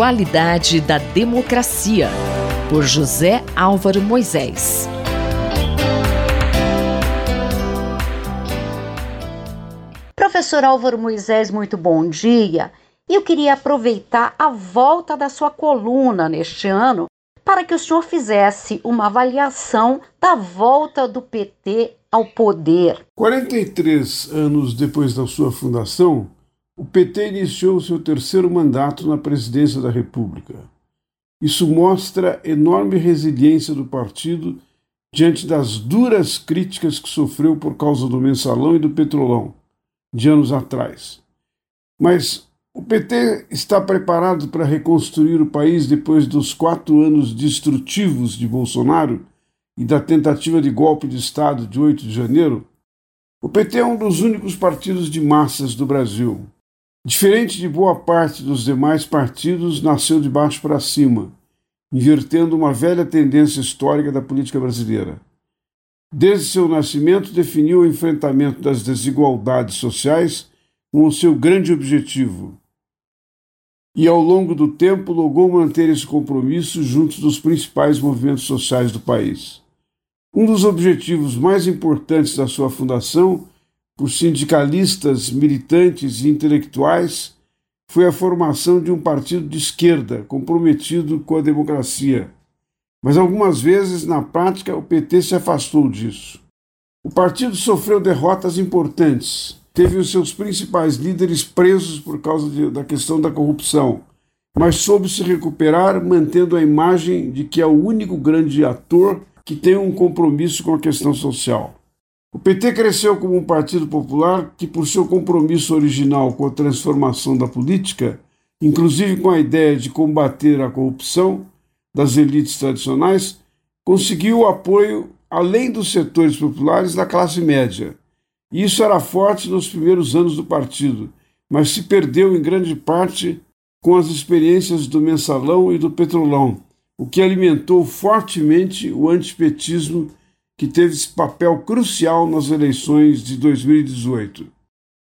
qualidade da democracia, por José Álvaro Moisés. Professor Álvaro Moisés, muito bom dia. Eu queria aproveitar a volta da sua coluna neste ano para que o senhor fizesse uma avaliação da volta do PT ao poder. 43 anos depois da sua fundação, o PT iniciou seu terceiro mandato na presidência da República. Isso mostra enorme resiliência do partido diante das duras críticas que sofreu por causa do mensalão e do petrolão de anos atrás. Mas o PT está preparado para reconstruir o país depois dos quatro anos destrutivos de Bolsonaro e da tentativa de golpe de Estado de 8 de janeiro? O PT é um dos únicos partidos de massas do Brasil. Diferente de boa parte dos demais partidos, nasceu de baixo para cima, invertendo uma velha tendência histórica da política brasileira. Desde seu nascimento, definiu o enfrentamento das desigualdades sociais como seu grande objetivo, e ao longo do tempo logrou manter esse compromisso junto dos principais movimentos sociais do país. Um dos objetivos mais importantes da sua fundação, por sindicalistas, militantes e intelectuais, foi a formação de um partido de esquerda comprometido com a democracia. Mas algumas vezes, na prática, o PT se afastou disso. O partido sofreu derrotas importantes, teve os seus principais líderes presos por causa de, da questão da corrupção, mas soube se recuperar mantendo a imagem de que é o único grande ator que tem um compromisso com a questão social. O PT cresceu como um partido popular que, por seu compromisso original com a transformação da política, inclusive com a ideia de combater a corrupção das elites tradicionais, conseguiu o apoio, além dos setores populares, da classe média. Isso era forte nos primeiros anos do partido, mas se perdeu em grande parte com as experiências do mensalão e do petrolão, o que alimentou fortemente o antipetismo que teve esse papel crucial nas eleições de 2018.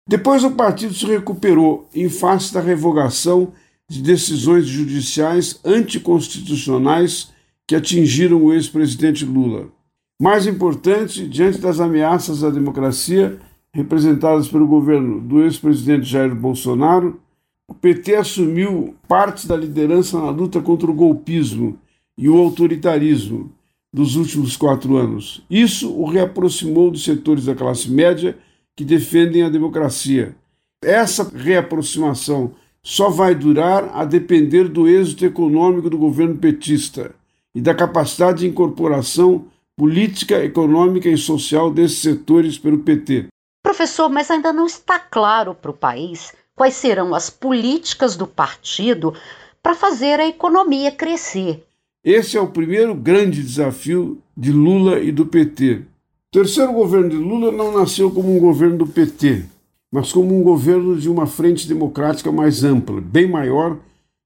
Depois o partido se recuperou em face da revogação de decisões judiciais anticonstitucionais que atingiram o ex-presidente Lula. Mais importante, diante das ameaças à democracia representadas pelo governo do ex-presidente Jair Bolsonaro, o PT assumiu parte da liderança na luta contra o golpismo e o autoritarismo dos últimos quatro anos. Isso o reaproximou dos setores da classe média que defendem a democracia. Essa reaproximação só vai durar a depender do êxito econômico do governo petista e da capacidade de incorporação política, econômica e social desses setores pelo PT. Professor, mas ainda não está claro para o país quais serão as políticas do partido para fazer a economia crescer. Esse é o primeiro grande desafio de Lula e do PT. O terceiro governo de Lula não nasceu como um governo do PT, mas como um governo de uma frente democrática mais ampla, bem maior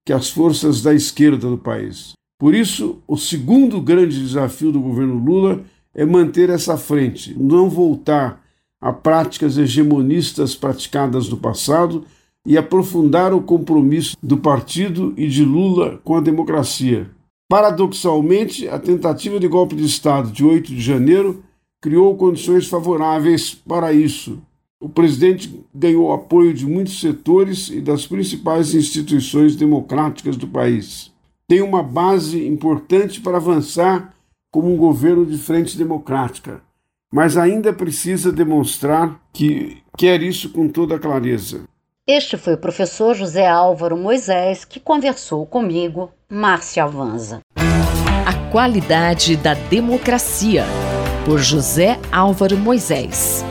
que as forças da esquerda do país. Por isso, o segundo grande desafio do governo Lula é manter essa frente, não voltar a práticas hegemonistas praticadas no passado e aprofundar o compromisso do partido e de Lula com a democracia. Paradoxalmente, a tentativa de golpe de Estado de 8 de janeiro criou condições favoráveis para isso. O presidente ganhou apoio de muitos setores e das principais instituições democráticas do país tem uma base importante para avançar como um governo de frente democrática, mas ainda precisa demonstrar que quer isso com toda clareza. Este foi o professor José Álvaro Moisés que conversou comigo, Márcia Avanza. A qualidade da democracia, por José Álvaro Moisés.